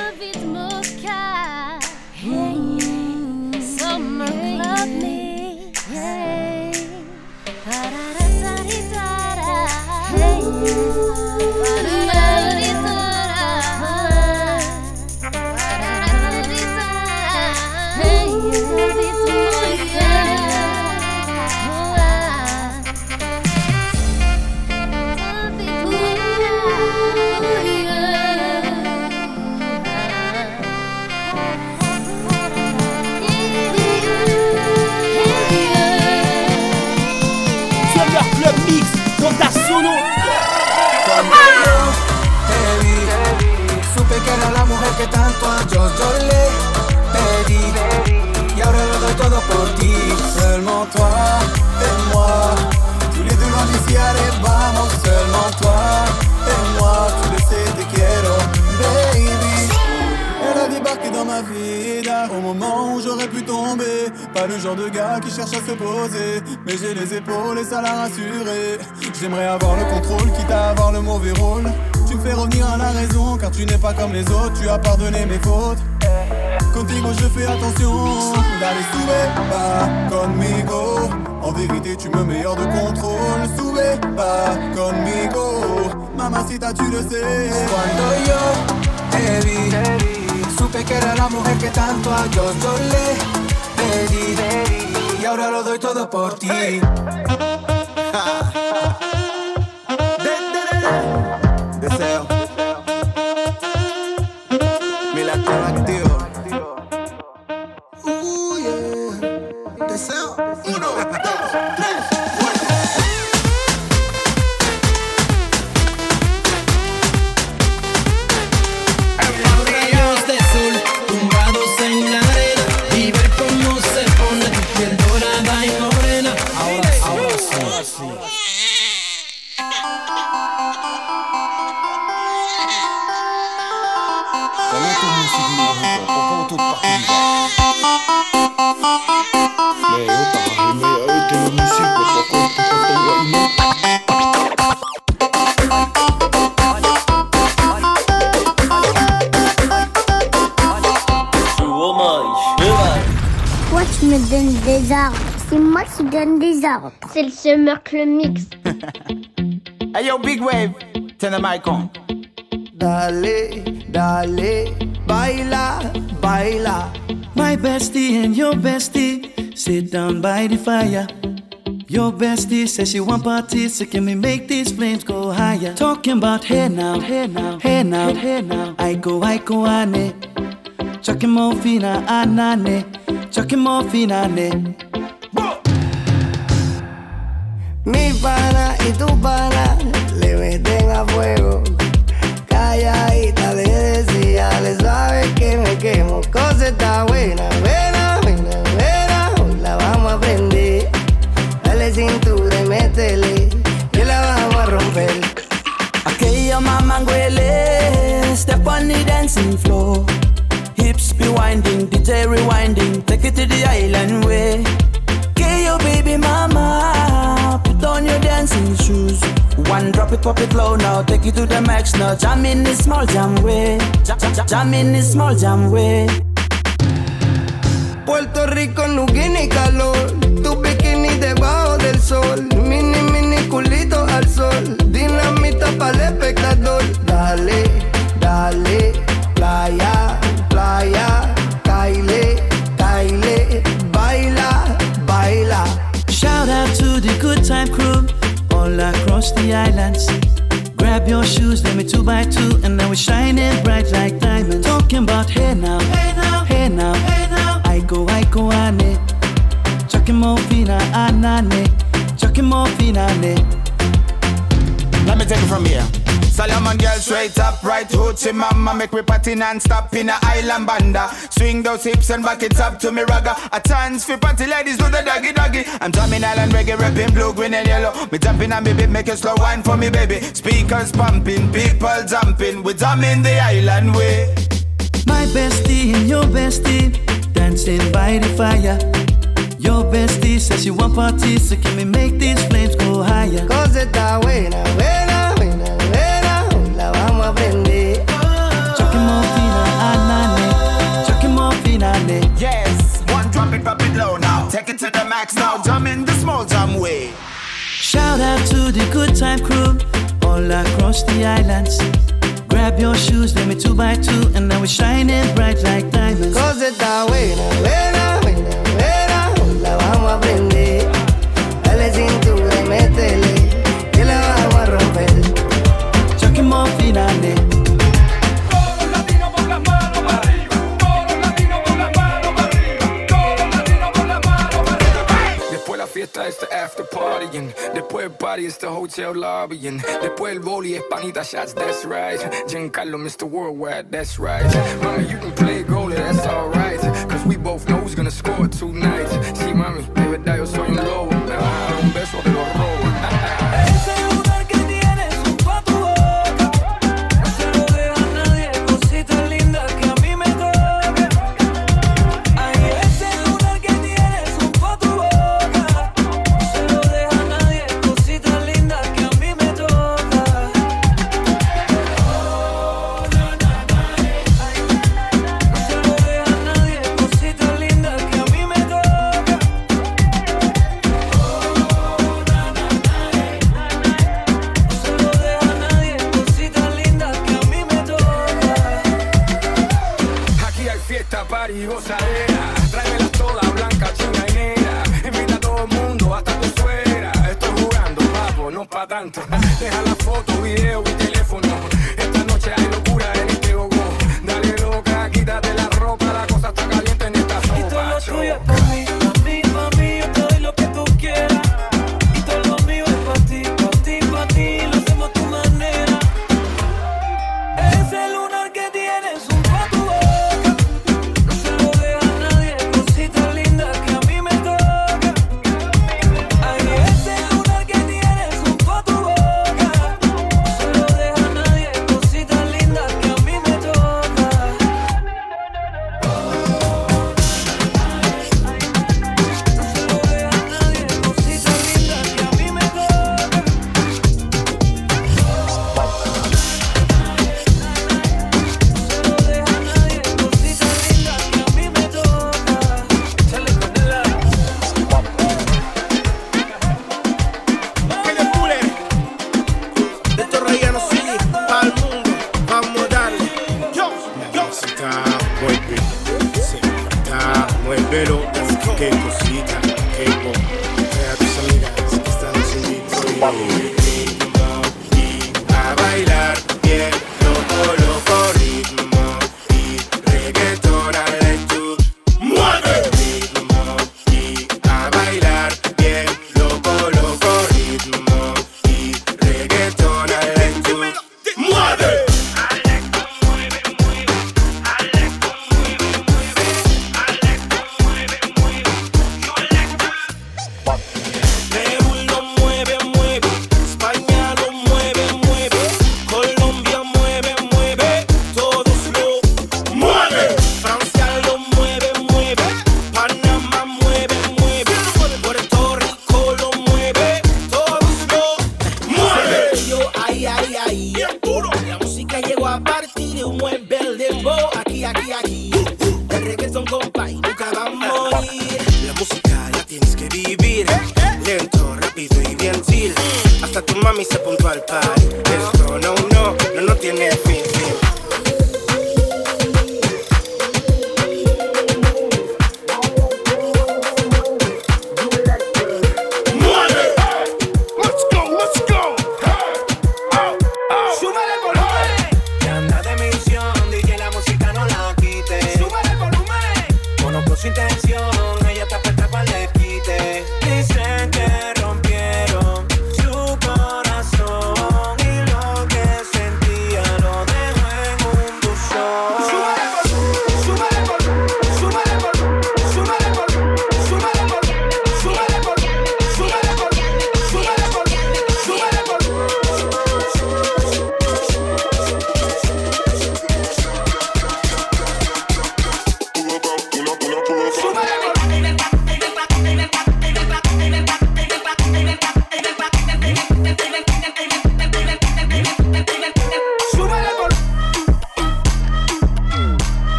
love it. Yo te le pedí y ahora lo doy todo por ti. Seulement toi et moi, tous les deux loin d'ici, allez, vamos. Seulement toi et moi, tu le sais, te quiero, baby. Elle a débarqué dans ma vida au moment où j'aurais pu tomber. Pas le genre de gars qui cherche à se poser, mais j'ai les épaules et ça l'a rassuré. J'aimerais avoir le contrôle, quitte à avoir le mauvais rôle. Tu me fais revenir à la raison, car tu n'es pas comme les autres, tu as pardonné mes fautes. Contigo je fais attention, d'aller sube pas conmigo. En vérité, tu me meilleur de contrôle, sube pas conmigo. Mamacita, tu le sais. Cuando yo te vi, supe que era la mujer que tanto a yo, le pedí. Y ahora lo doy todo por ti. deseo. Mi latido activo. Uy, uh, yeah. Deseo. Uno, dos, tres. C'est le Summer Club Mix. hey yo, Big Wave, turn the mic on. Dale, dale, baila, baila. My bestie and your bestie sit down by the fire. Your bestie says she want parties, so can we make these flames go higher? Talking about hey now, hey now, hey now, hey now. I go, I go, ane. Chucking more fina, anane. Chucking more fina, ane. Mi pana y tu pana le meten a fuego. Calladita le decía, le sabe que me quemo. Cosa está buena, buena, buena, buena. Hoy la vamos a prender. Dale cintura y métele, que la vamos a romper. Aquella mamá huele, step on the dancing floor. Hips be winding, DJ rewinding, take it to the island way. Que your baby mama on your dancing shoes. One drop it, pop it low now, take it to the max now. Jam in this small jam way, jam, in this small jam way. Puerto Rico tiene calor, tu bikini debajo del sol, mini mini culito al sol, dinamita para el espectador. Dale, dale, playa, playa, the good time crew all across the islands. Grab your shoes, let me two by two, and now we're shining bright like diamonds. Talking about hey now, hey now, hey now, hey now. I go, I go, ane. Chucking more fina, ah, anane. Ah, Chucking more fina, ane. Let me take it from here. Solomon girl straight up, right hoochie mama. Make me party non-stop in a island banda. Swing those hips and back it up to me ragga. A chance for party ladies do the doggy doggy. I'm drumming island reggae, rapping blue, green and yellow. Me jumping on me beat, make it slow wine for me baby. Speakers pumping, people jumping. We drumming the island way. My bestie and your bestie Dancing by the fire. Your bestie says she want parties So can we make these flames go higher? Cause it's that way, buena, buena tracks now, jam in the small jam way. Shout out to the good time crew all across the islands. Grab your shoes, let me two by two, and now we're shining bright like diamonds. Cause está buena, buena, buena, fiesta es the after partying. Después el party es the hotel lobbying. Después el boli es panita shots, that's right. Giancarlo, Mr. Worldwide, that's right. Mami, you can play goalie, that's alright. Cause we both know who's gonna score tonight. Sí, mami, de verdad yo soy un escapar y gozadera. Tráemelas toda blanca, china y negra. Invita a todo el mundo, hasta tu suegra. Estoy jugando, papo, no pa' tanto. Deja la foto, video y teléfono aquí, aquí.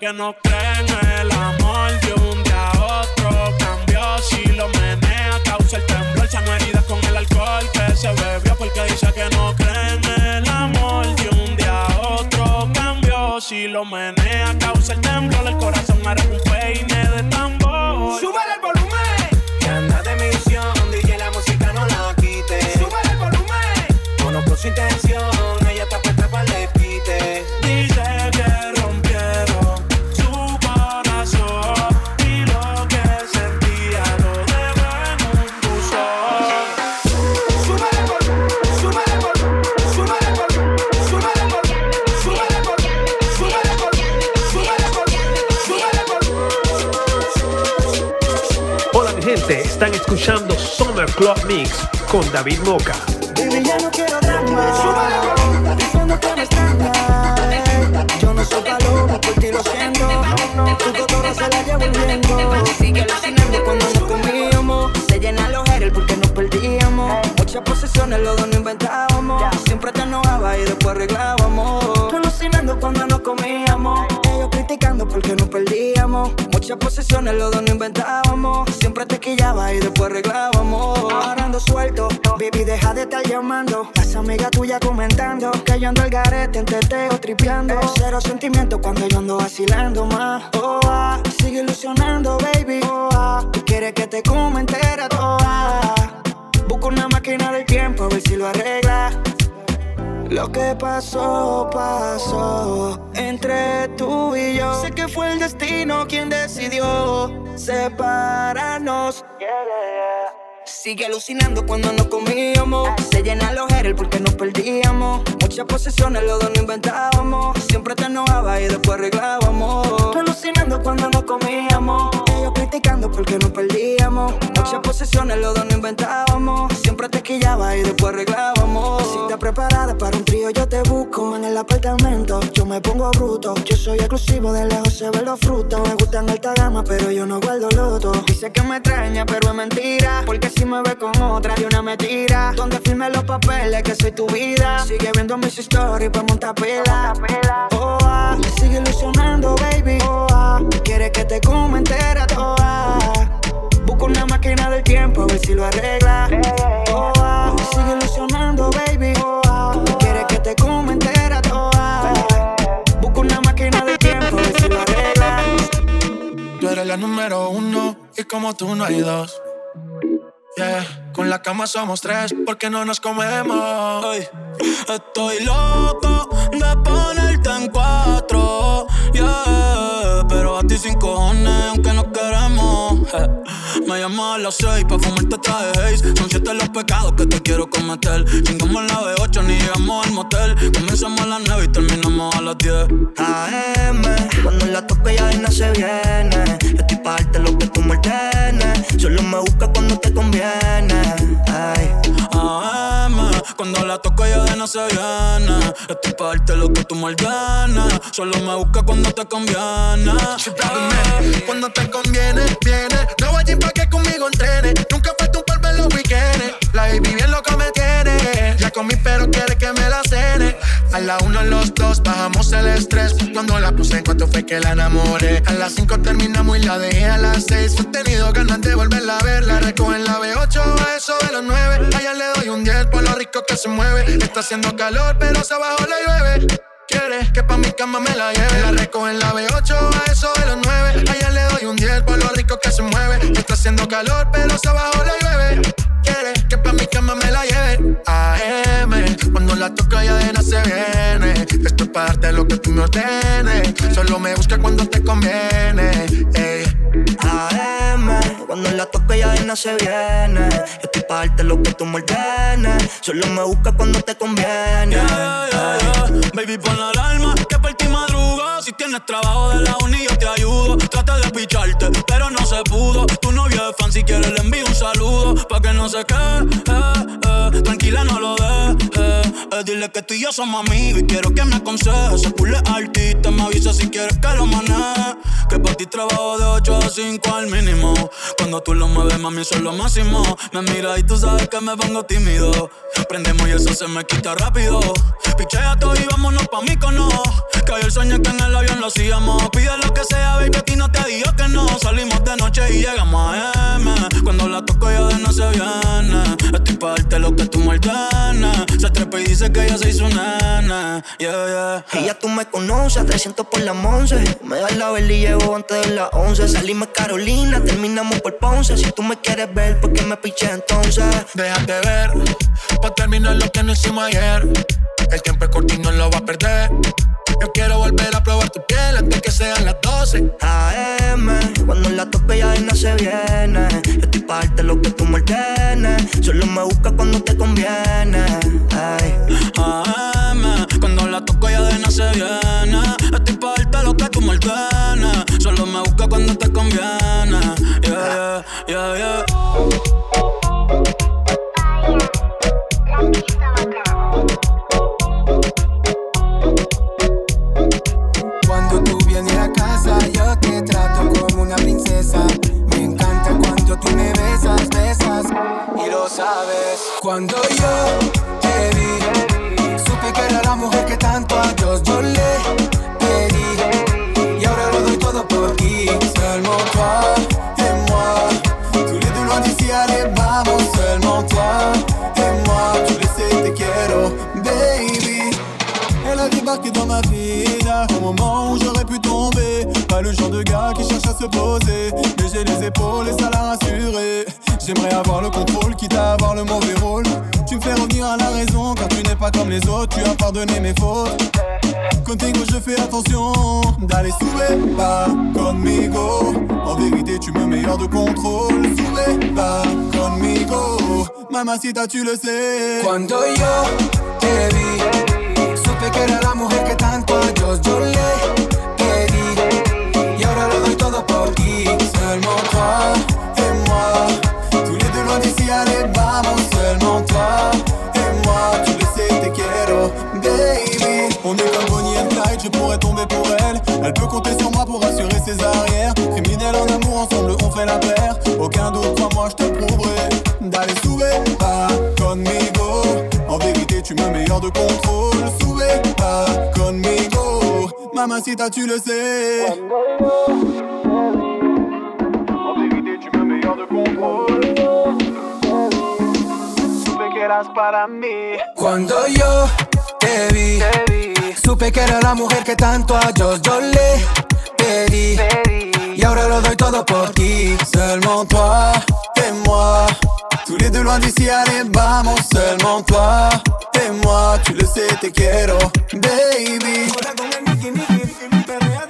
Porque Están escuchando Summer Club Mix con David Moca. Baby, ya no quiero drama. Diciendo que. Yo no soy paloma, por ti lo siento. Tu cotorra se la llevo el. Sigue alucinando cuando nos comíamos. Se llena los el porque nos perdíamos. Muchas posesiones, los dos no inventábamos. Siempre te enojaba y después arreglábamos. Alucinando cuando nos comíamos. Ellos criticando porque perdíamos. Muchas posesiones, los dos no inventábamos. Siempre te quillaba y después arreglábamos. Ahora ando suelto, baby, deja de estar llamando. Las amigas tuyas comentando que yo ando al garete en teteo tripeando. Cero sentimientos cuando yo ando vacilando más. Oh, ah, sigue ilusionando, baby. Oh, ah, tú quieres que te comente entera toda. Busco una máquina del tiempo a ver si lo arregla. Lo que pasó, pasó entre tú y yo. Sé que fue el destino quien decidió separarnos. Sigue alucinando cuando nos comíamos. Se llena los el porque nos perdíamos. Muchas posesiones, los dos no inventábamos. Siempre te enojaba y después arreglábamos. Alucinando cuando nos comíamos. Ellos criticando porque nos perdíamos. Muchas posesiones, los dos no inventábamos. Siempre te quillaba y después arreglábamos. Si estás preparada para un trío, yo te busco en el apartamento. Yo me pongo bruto. Yo soy exclusivo, de lejos se ven los frutos. Me gustan alta gama, pero yo no guardo loto. Dice que me extraña, pero es mentira. Porque si me ve con otra, de una mentira. Donde firme los papeles que soy tu vida. Sigue viendo mis stories pa' montar pila. Oh, ah, me sigue ilusionando, baby. Oh, ah, quiere que te coma entera toda. Busco una máquina del tiempo a ver si lo arregla. Sigue ilusionando, baby. Ah, quiere que te coma entera toda. Busco una máquina del tiempo a ver si lo arregla. Tú eres la número uno y como tú no hay dos. Con la cama somos tres porque no nos comemos. estoy loco de ponerte en cuatro. Yeah, ti sin cojones, aunque no queremos. Me llamo a las seis pa' fumarte traje haze. Son siete los pecados que te quiero cometer. Chingamos la B8 ni llegamos al motel. Comenzamos a las nueve y terminamos a las 10. AM, cuando la toque ya no se viene. Pa' darte lo que tú me ordenes. Solo me busca cuando te conviene. Ay. AM, cuando la toco ya de no se viene. Estoy pa' darte lo que tú me ordenes. Solo me busca cuando te conviene. Cuando te conviene, viene. No voy pa' que conmigo entrene. Nunca falta un par en los weekends. La baby bien loca me tiene. Ya comí, pero quiere que me la cene. A la uno, los dos, bajamos el estrés. Cuando la puse en cuanto fue que la enamoré. A las cinco terminamos y la dejé a las seis. He tenido ganas de volverla a ver. La recojo en la B8 a eso de los nueve. Allá le doy un 10 por lo rico que se mueve. Está haciendo calor, pero se bajó la llueve. Quiere que pa' mi cama me la lleve. La recojo en la B8 a eso de los 9. Allá le doy un 10 por lo rico que se mueve. Está haciendo calor, pero se bajó la llueve. Que pa' mi cama me la lleve. AM, cuando la toca ya de se viene. Esto es para darte lo que tú me ordenes. Solo me busca cuando te conviene. Ey. AM, cuando la toca ya de se viene. Estoy para darte lo que tú me ordenes. Solo me busca cuando te conviene. Baby, pon la alarma que por ti madruga. Si tienes trabajo de la uni, yo te ayudo. Trata de picharte, pero no se pudo. Tu novio es fan, si quieres le envío un saludo. Pa' que no se quede, eh, eh. tranquila, no lo dejes. Eh, dile que tú y yo somos amigos y quiero que me aconsejes. Se pule artista, me avisa si quieres que lo maneje. Que para ti trabajo de 8 a 5 al mínimo. Cuando tú lo mueves, mami, eso es lo máximo. Me mira y tú sabes que me pongo tímido. Prendemos y eso se me quita rápido. Pichea todo y vámonos pa' mí cono. Que el sueño que en el avión lo hacíamos. Pide lo que sea, baby, que a ti no te digo que no. Salimos de noche y llegamos a M. Cuando la toco ya de no se viene. Estoy pa' darte lo que tú me ordenas. Se trepa y dice que ella se hizo nana. Yeah, yeah. Y ya tú me conoces, 300 por la 11. Me das la vela y llego antes de las 11. Salimos Carolina, terminamos por Ponce. Si tú me quieres ver, ¿por qué me piché entonces? Déjate ver, pa' terminar lo que no hicimos ayer. El tiempo es corto y no lo va a perder. Yo quiero volver a probar tu piel antes que sean las 12 AM, cuando la tope ya no se viene. Yo estoy parte lo que tú me ordenes. Solo me busca cuando te conviene. Ay. AM, cuando la toco ya de no se viene. Estoy parte lo que tú me ordenes. Solo me busca cuando te conviene. Yeah, yeah, yeah, yeah. Princesa. Me encanta cuando tú me besas, besas y lo sabes. Cuando yo te vi, supe que era la mujer que tanto a Dios yo le pedí. Y ahora lo doy todo por ti, seulement toi et moi. Tous les loin d'ici, allez, vamos, seulement toi et moi. Tu le sais, te quiero, baby. Elle a débarqué dans ma vida au moment où j'aurais pu tomber. Pas le genre de gars qui cherche à se poser. Mais j'ai les épaules et ça l'a rassuré. J'aimerais avoir le contrôle, quitte à avoir le mauvais rôle. Tu me fais revenir à la raison quand tu n'es pas comme les autres. Tu as pardonné mes fautes. Contigo je fais attention d'aller sube pas conmigo. En vérité, tu me mets de contrôle. Sube pas conmigo. Mamacita, tu le sais. Cuando yo te vi, supe que era la mujer que tanto a Dios yo allez, vamos. Seulement toi et moi. Tu le sais, te quiero, baby. On est comme Bonnie and Clyde, je pourrais tomber pour elle. Elle peut compter sur moi pour assurer ses arrières. Criminel en amour, ensemble on fait la paire. Aucun doute, crois-moi, je te prouverai. D'aller sube pas conmigo. En vérité, tu me mets hors de contrôle. Sube pas conmigo. Mamacita, tu le sais. En vérité, tu me mets hors de contrôle. Eras para mí. Cuando yo te vi, supe que era la mujer que tanto a Dios yo le pedí. Y ahora lo doy todo por ti. Seulement toi et moi. Tous les deux loin d'ici, allez, vamos. Seulement toi et moi. Tu le sais, te quiero, baby. Nunca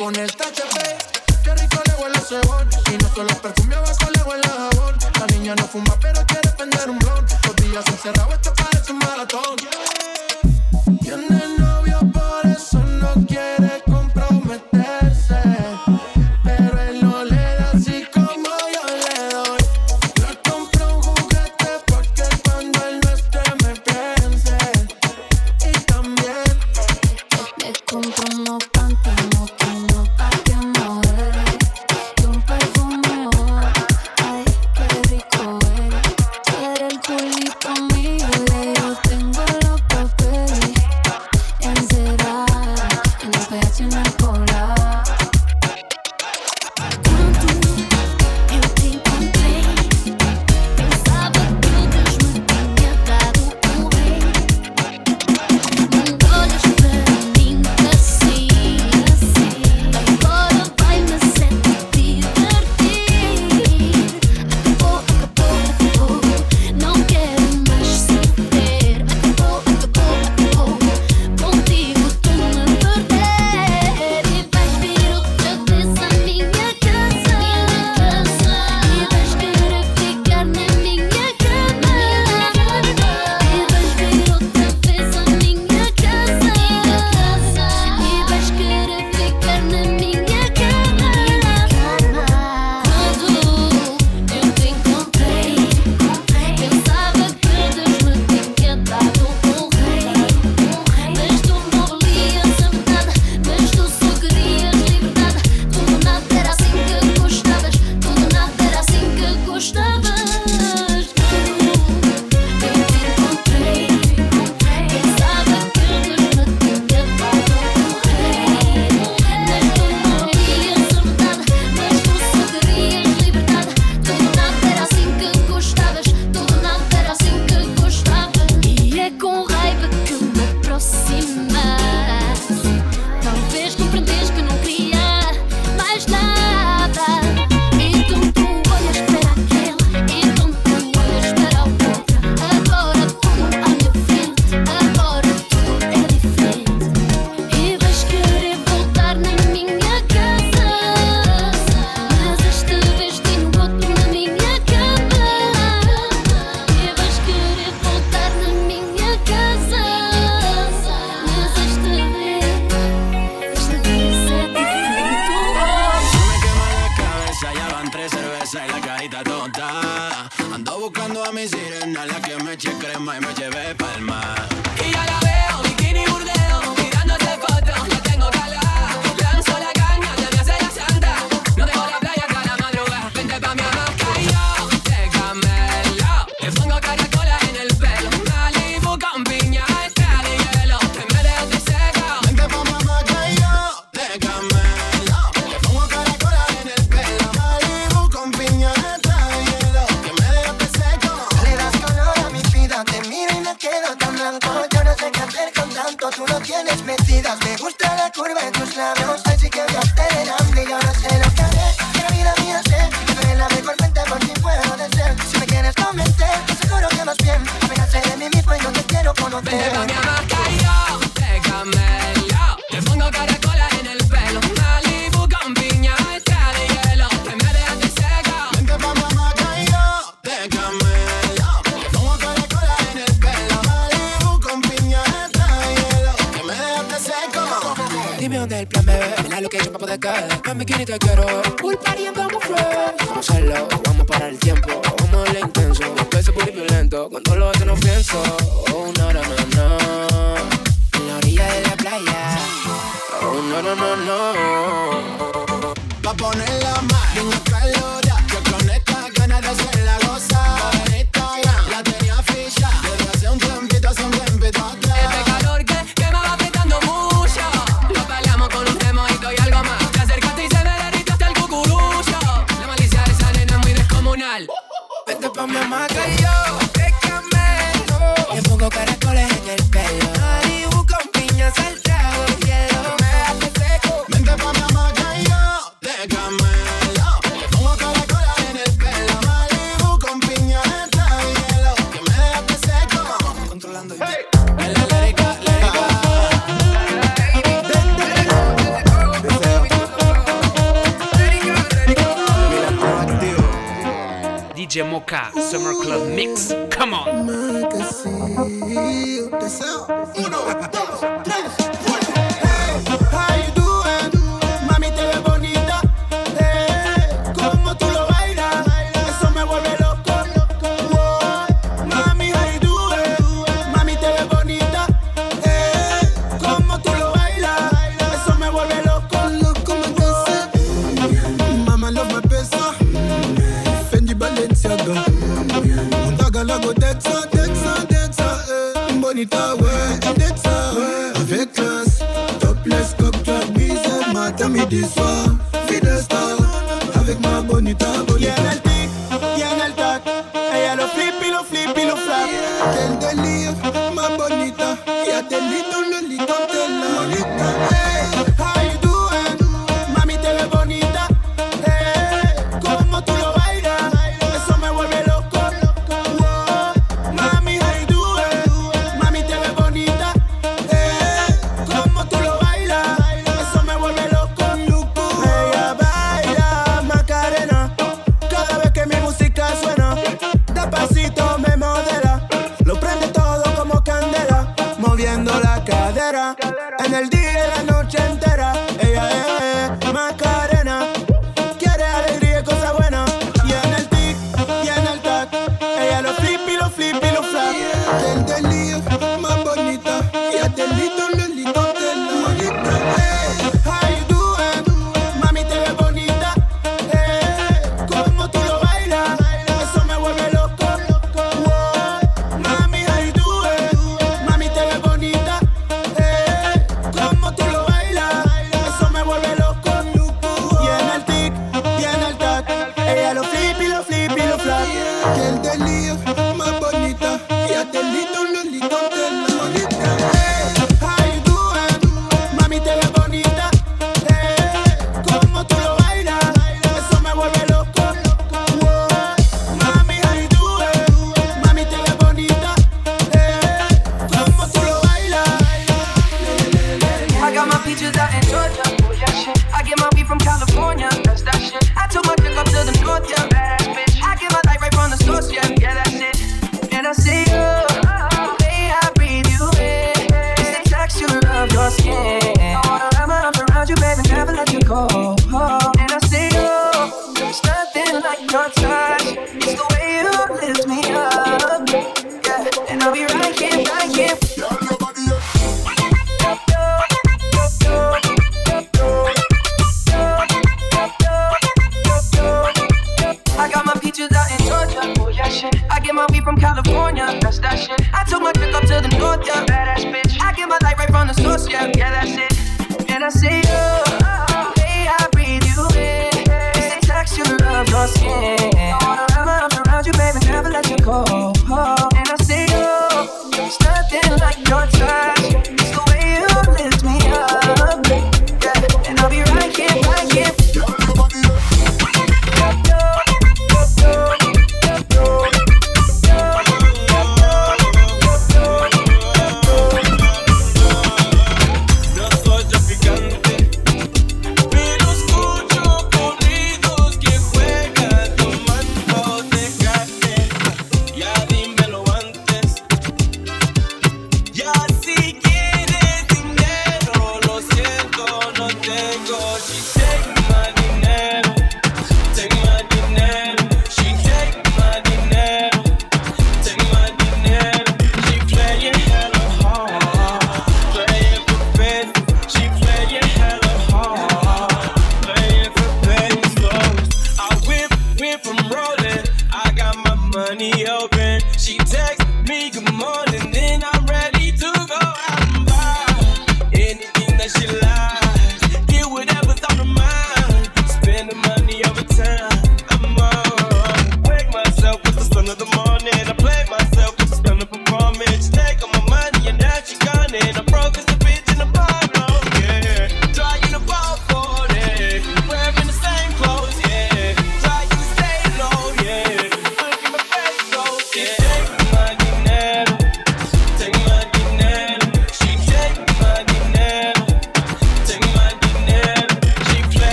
con el THP. Qué rico le huele ese bon. Y no solo perfume abajo le huele jabón. La niña no fuma pero quiere prender un blon. Los días encerrados Ando buscando a mi sirena, la que me eche crema y me lleve palma. DJ Summer Club Mix. Come on. du soir, vie avec ma bonita.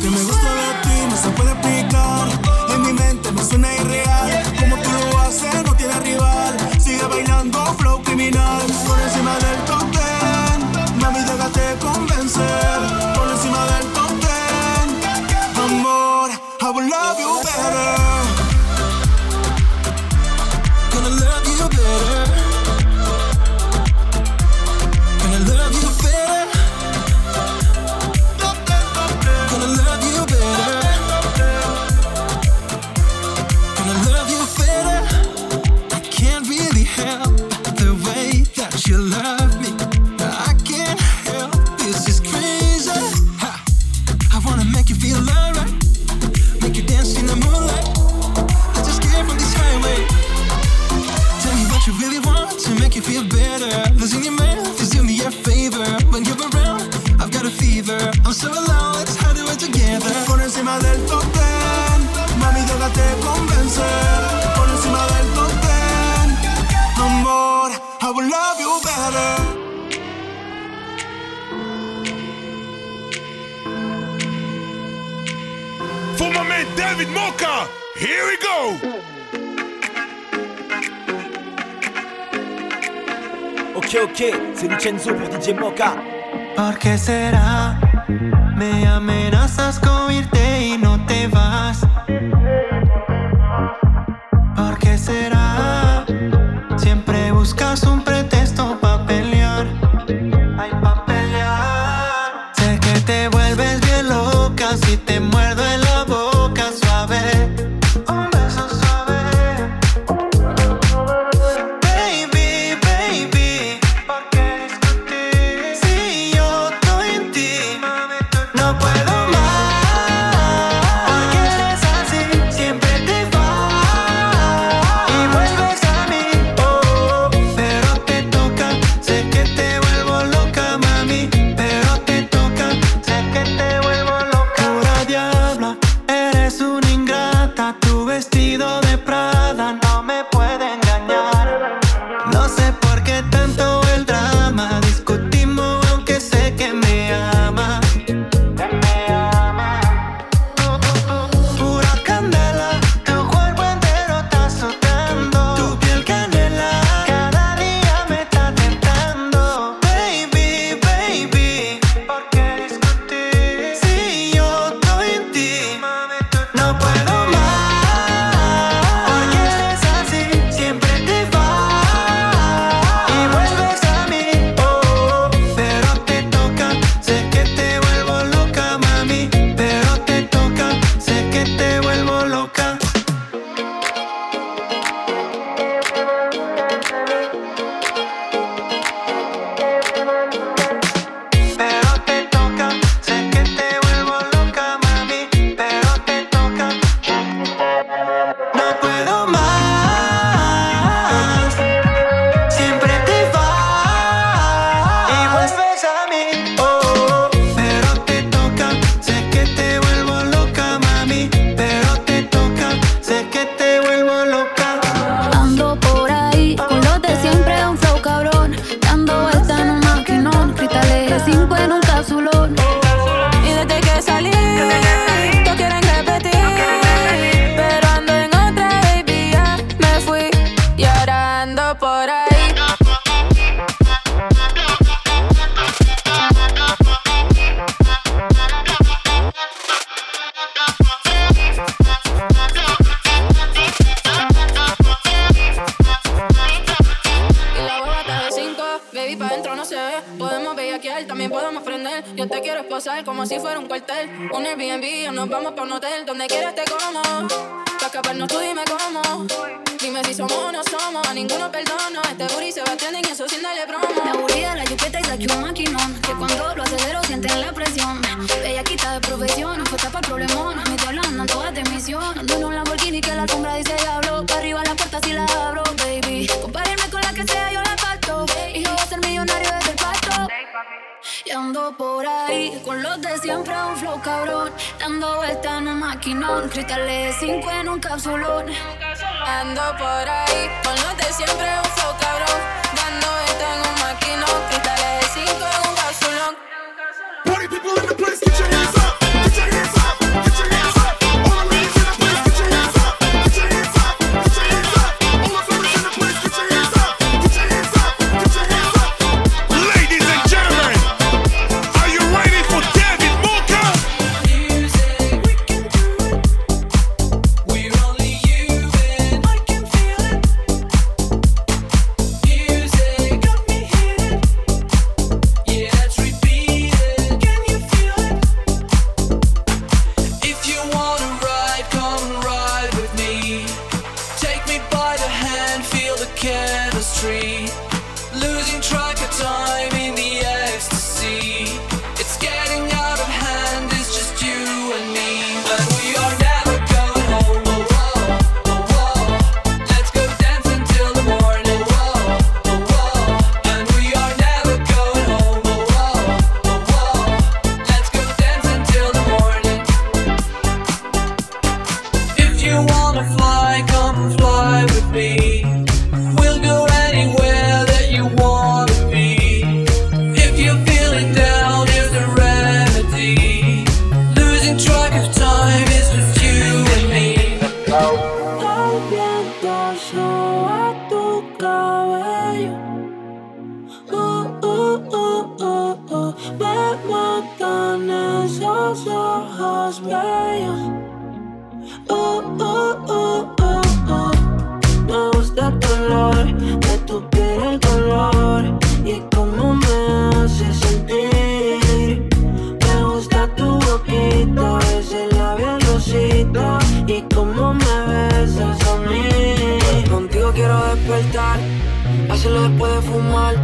que me gusta de ti no se puede explicar. DJ Mocha. ¿Por qué será? siempre un flow cabrón. Dando vuelta en un maquinón. Cristales de 5 en un capsulón. Ando por ahí con los de siempre un flow cabrón. Dando y cómo me hace sentir. Me gusta tu boquita, ese labial rosita y cómo me besas a mí. Contigo quiero despertar, hacerlo después de fumar.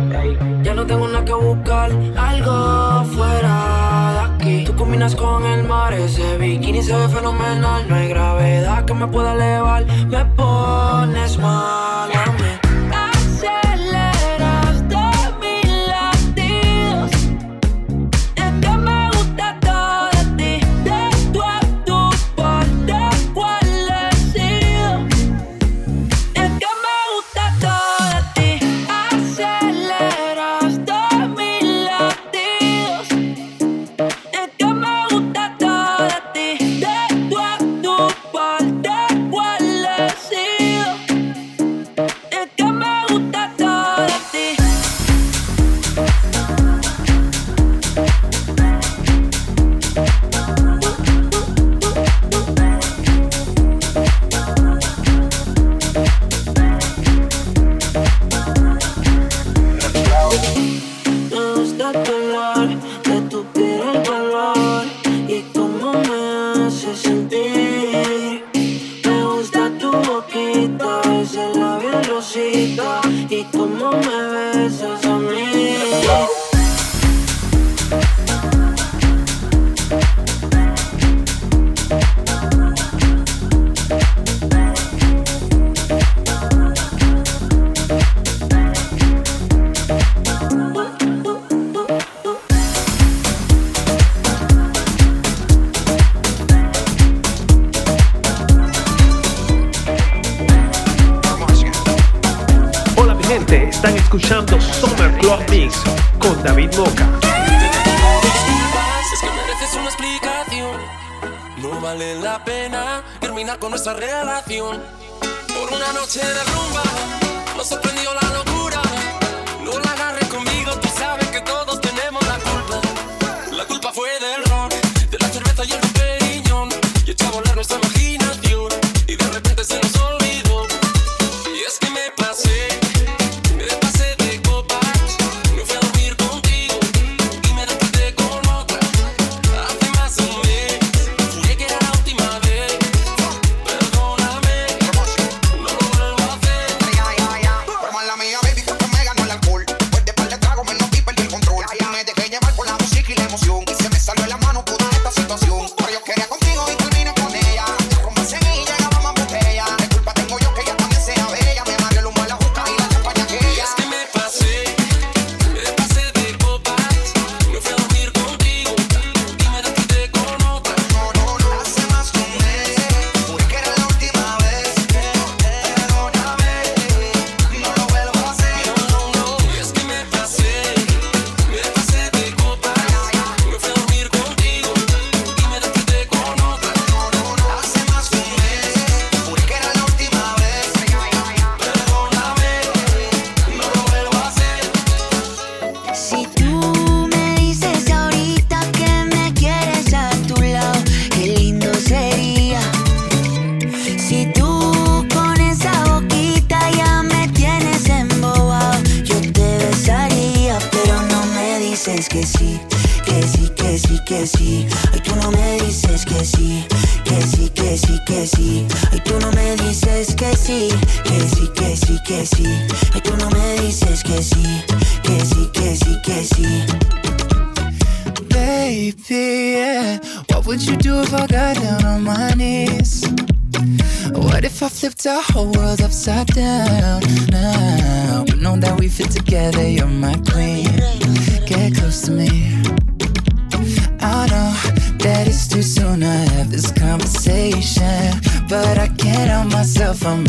Ya no tengo nada que buscar, algo fuera de aquí. Tú combinas con el mar, ese bikini se ve fenomenal. No hay gravedad que me pueda elevar, me pones mal.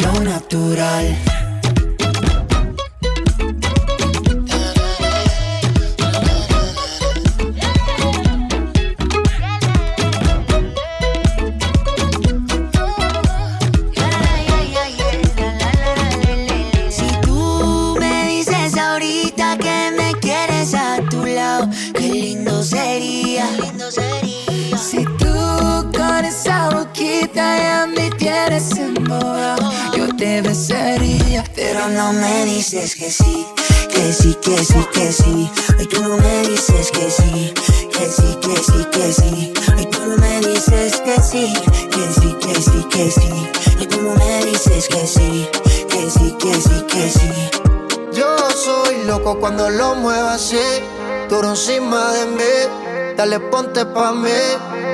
flow natural. Boquita ya me tienes yo te besaría, Pero no me dices que sí, que sí, que sí, que sí. Ay, tú no me dices que sí, que sí, que sí, que sí. Ay, tú no me dices que sí, que sí, que sí, que sí. Ay, tú no me dices que sí, que sí, que sí, que sí. Yo soy loco cuando lo muevo así, duro encima de mí. Dale, ponte pa' mí,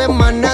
semana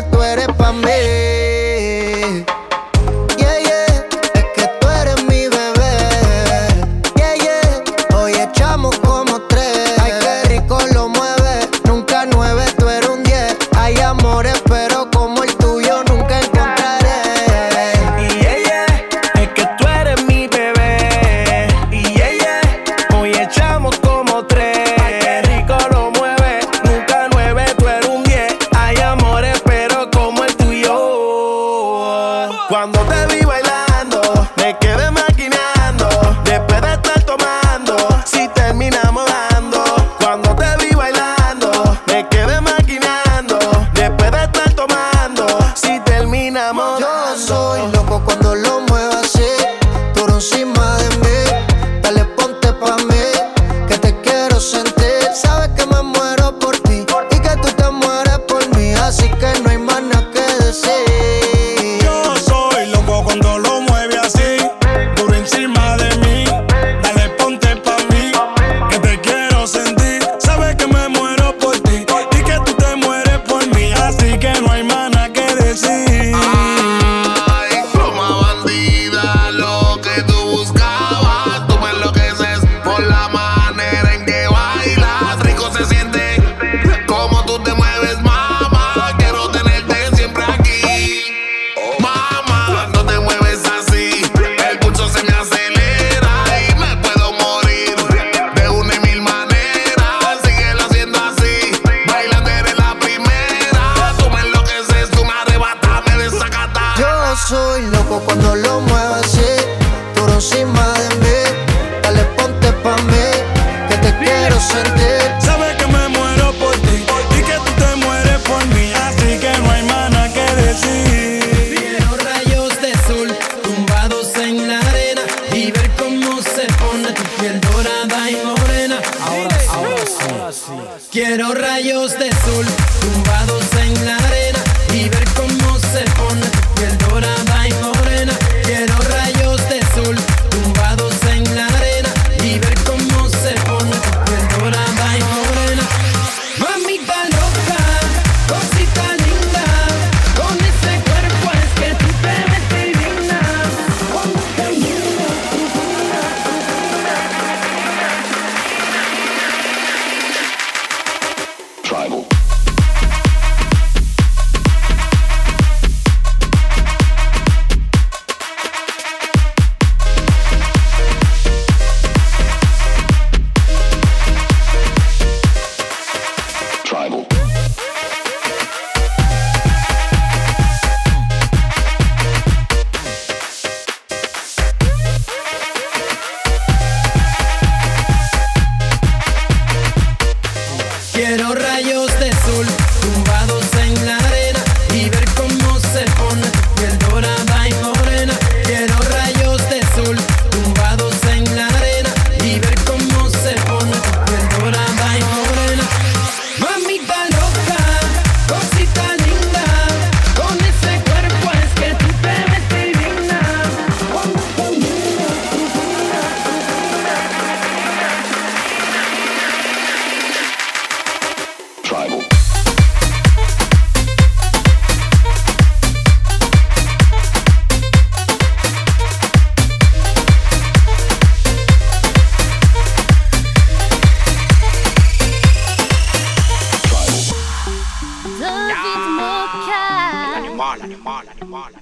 Mocha.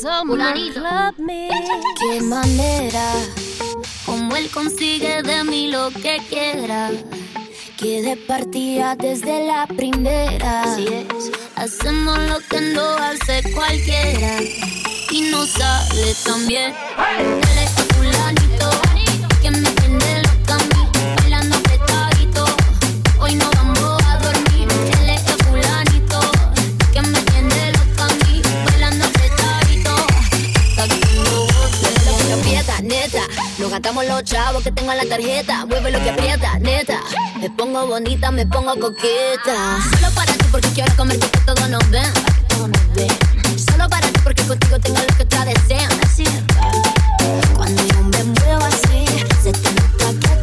Somos Club Me. Qué manera, como él consigue de mí lo que quiera. Que de partida desde la primera. Hacemos lo que no hace cualquiera. Y no sale tan bien. Él gastamos los chavos que tengo en la tarjeta. Mueve lo que aprieta, neta. Me pongo bonita, me pongo coqueta. Solo para ti porque quiero comer que todo nos ven. Solo para ti porque contigo tengo lo que otra desean. Cuando yo me muevo así, se te nota que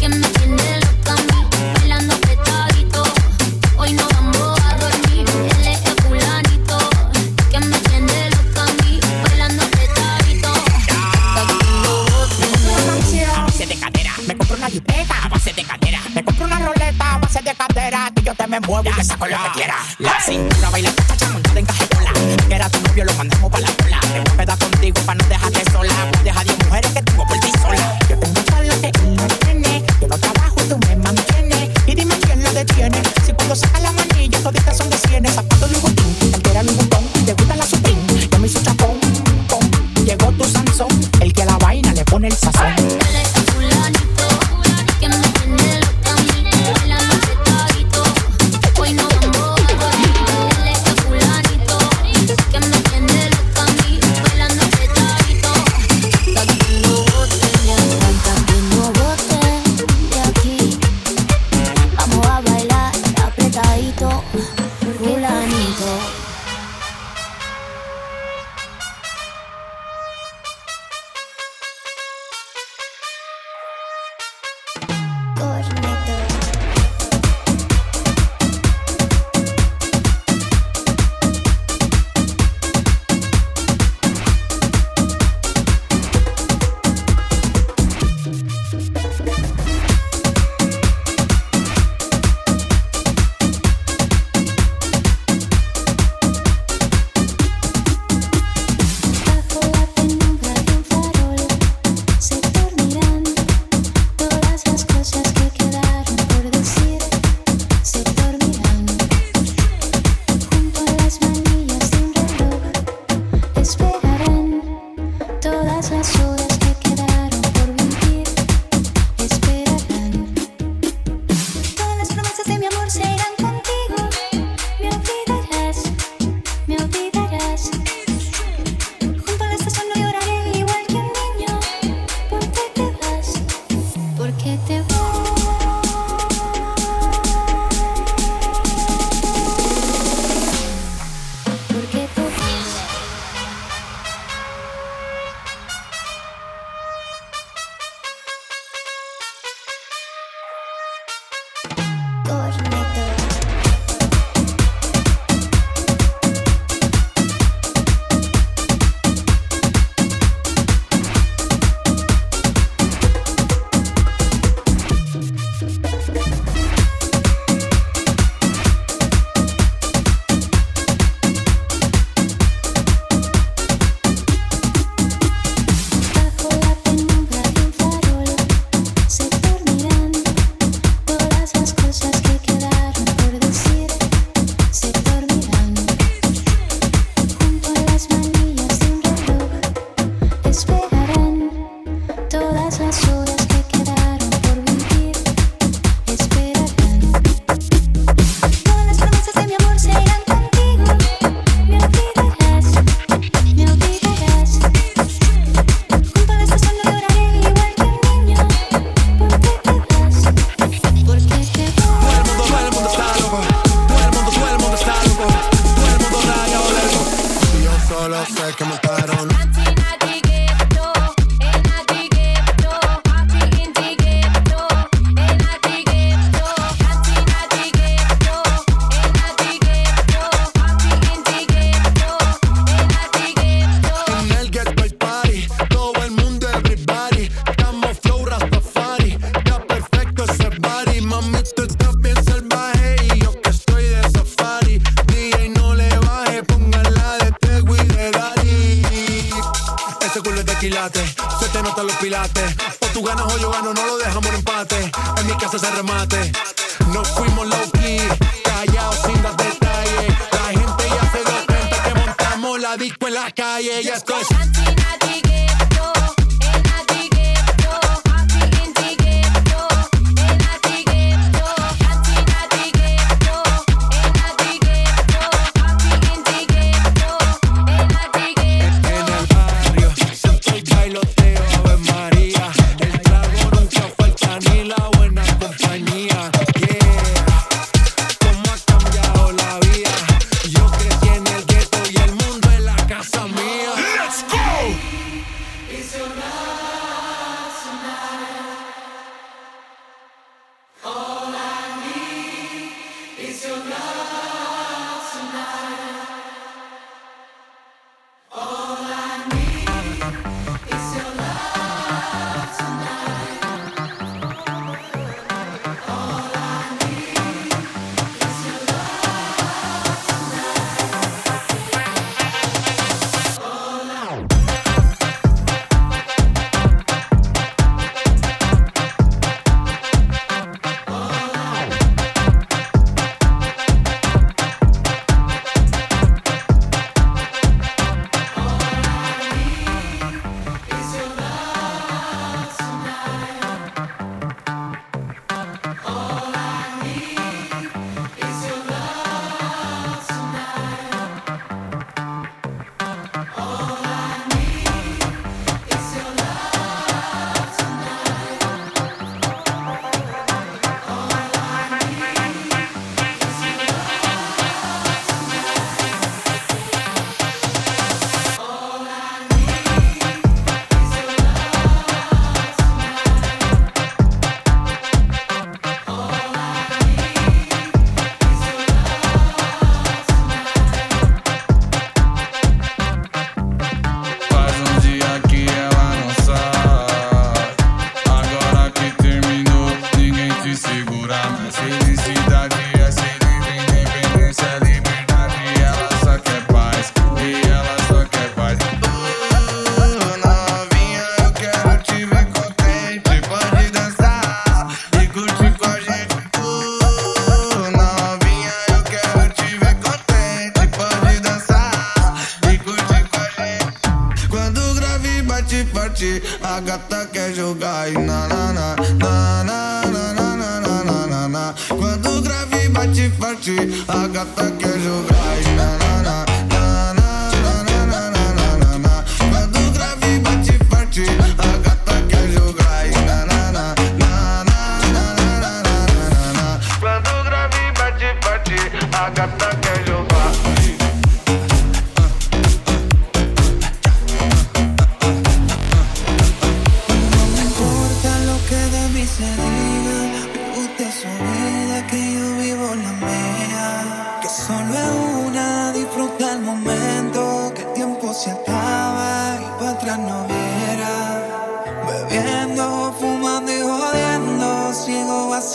que me tiene loca a mí, bailando apretadito. Hoy no vamos a dormir. Él es fulanito, que me tiene loca a mí, bailando apretadito. A base de cadera, me compro una jipeta a base de cadera, me compro una roleta a base de cadera, que yo te me muevo y te saco lo que quiera. La cintura baila chacha montada en cajetola, que era tu novio lo mandamos para la cola. Te voy a contigo para no dejarte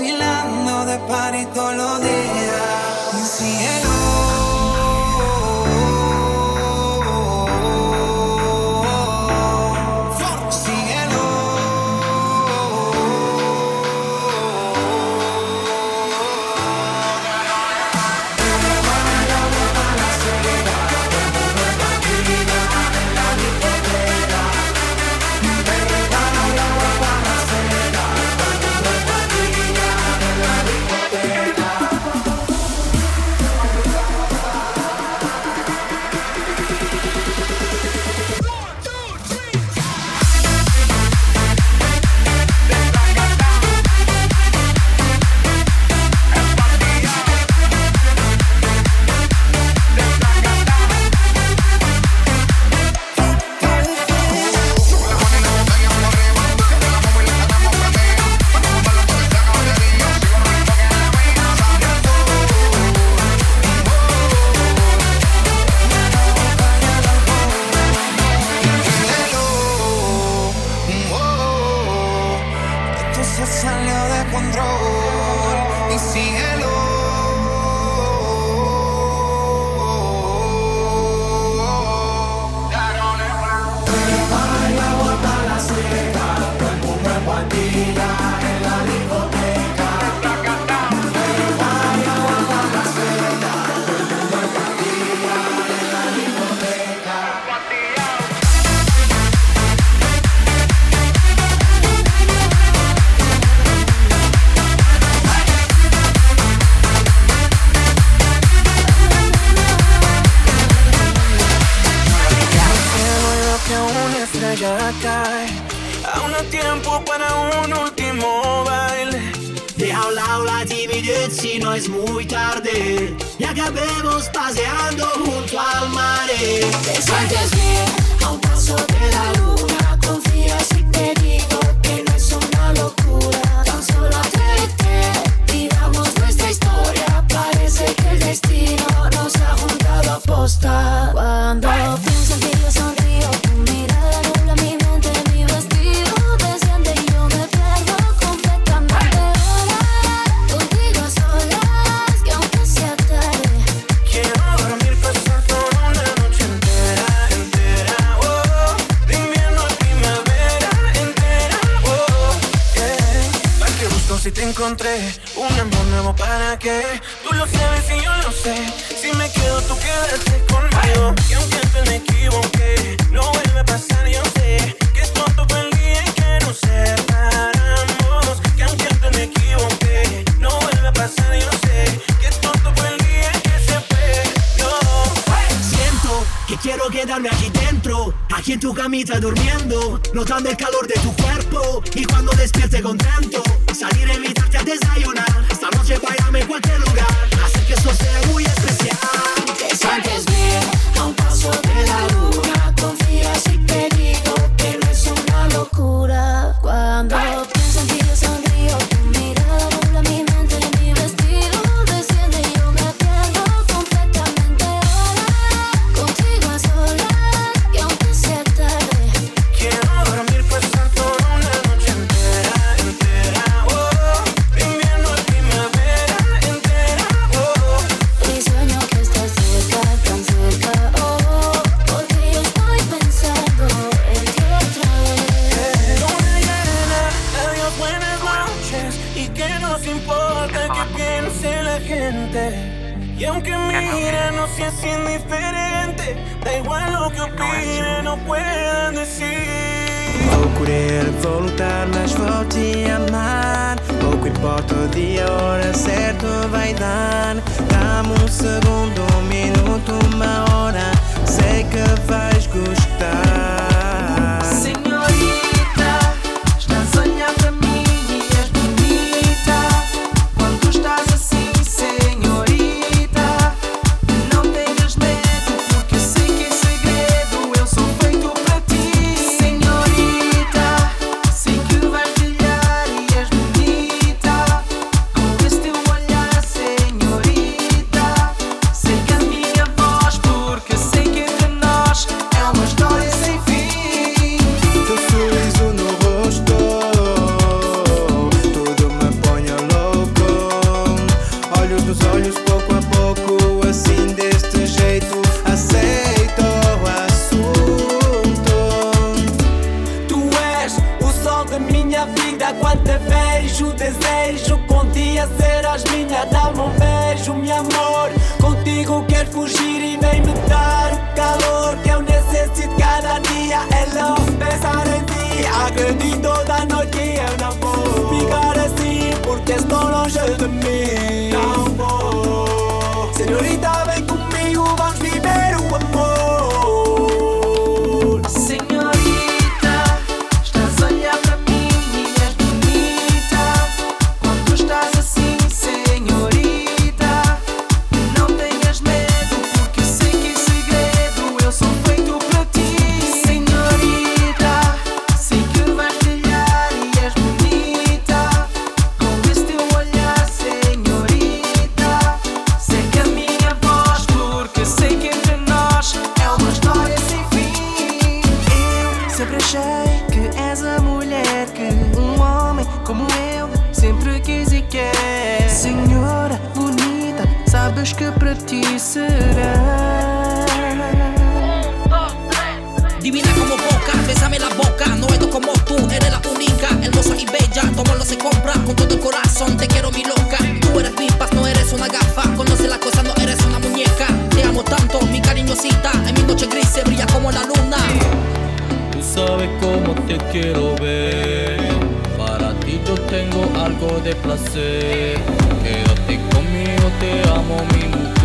vacilando de party todos los días. En mi noche gris se brilla como la luna. Tú sabes cómo te quiero ver. Para ti yo tengo algo de placer. Quédate conmigo, te amo, mi mujer.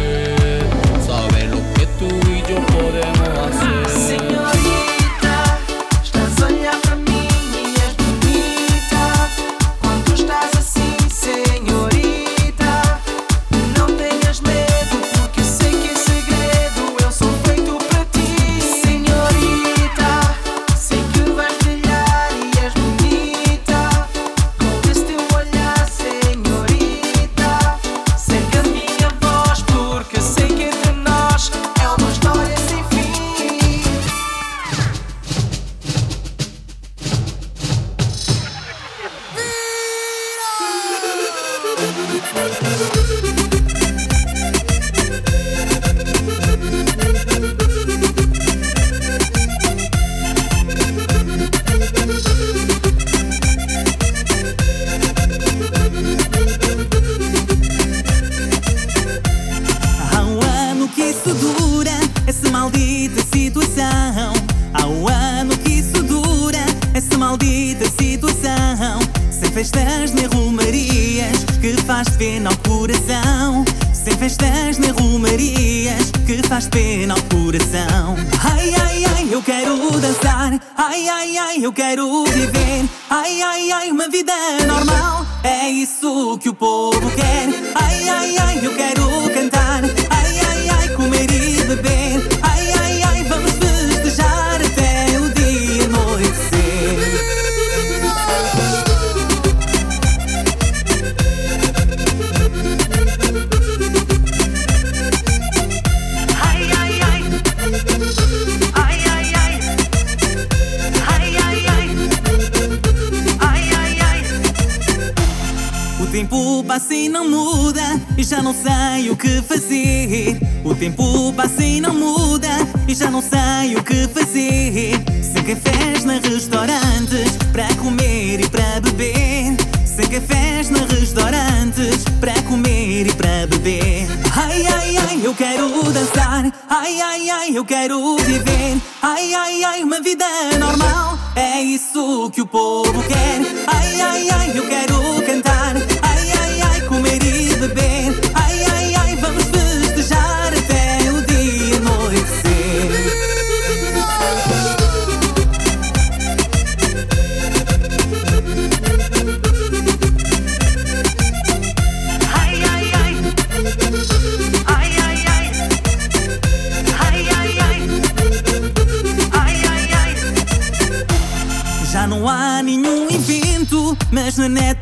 Tempo passa e não muda E já não sei o que fazer. Sem cafés nem restaurantes Para comer e para beber. Sem cafés nem restaurantes Para comer e para beber. Ai, ai, ai, eu quero dançar. Ai, ai, ai, eu quero viver. Ai, ai, ai, uma vida normal. É isso que o povo quer. Ai, ai, ai, eu quero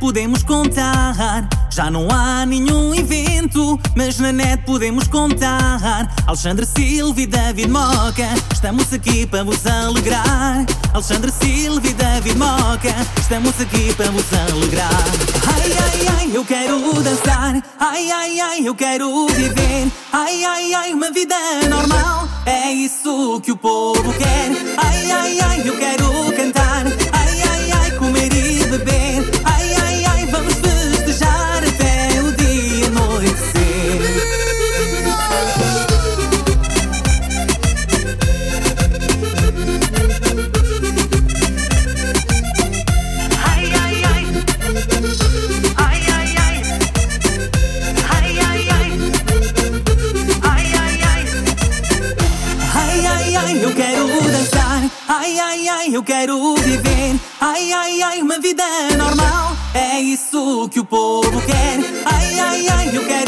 podemos contar. Já não há nenhum evento, mas na net podemos contar. Alexandre Silva e David Moca, estamos aqui para vos alegrar. Alexandre Silva e David Moca, estamos aqui para vos alegrar. Ai, ai, ai, eu quero dançar. Ai, ai, ai, eu quero viver. Ai, ai, ai, uma vida normal. É isso que o povo quer. Ai, ai, ai, eu quero cantar. Quero viver. Ai, ai, ai, uma vida normal. É isso que o povo quer. Ai, ai, ai, eu quero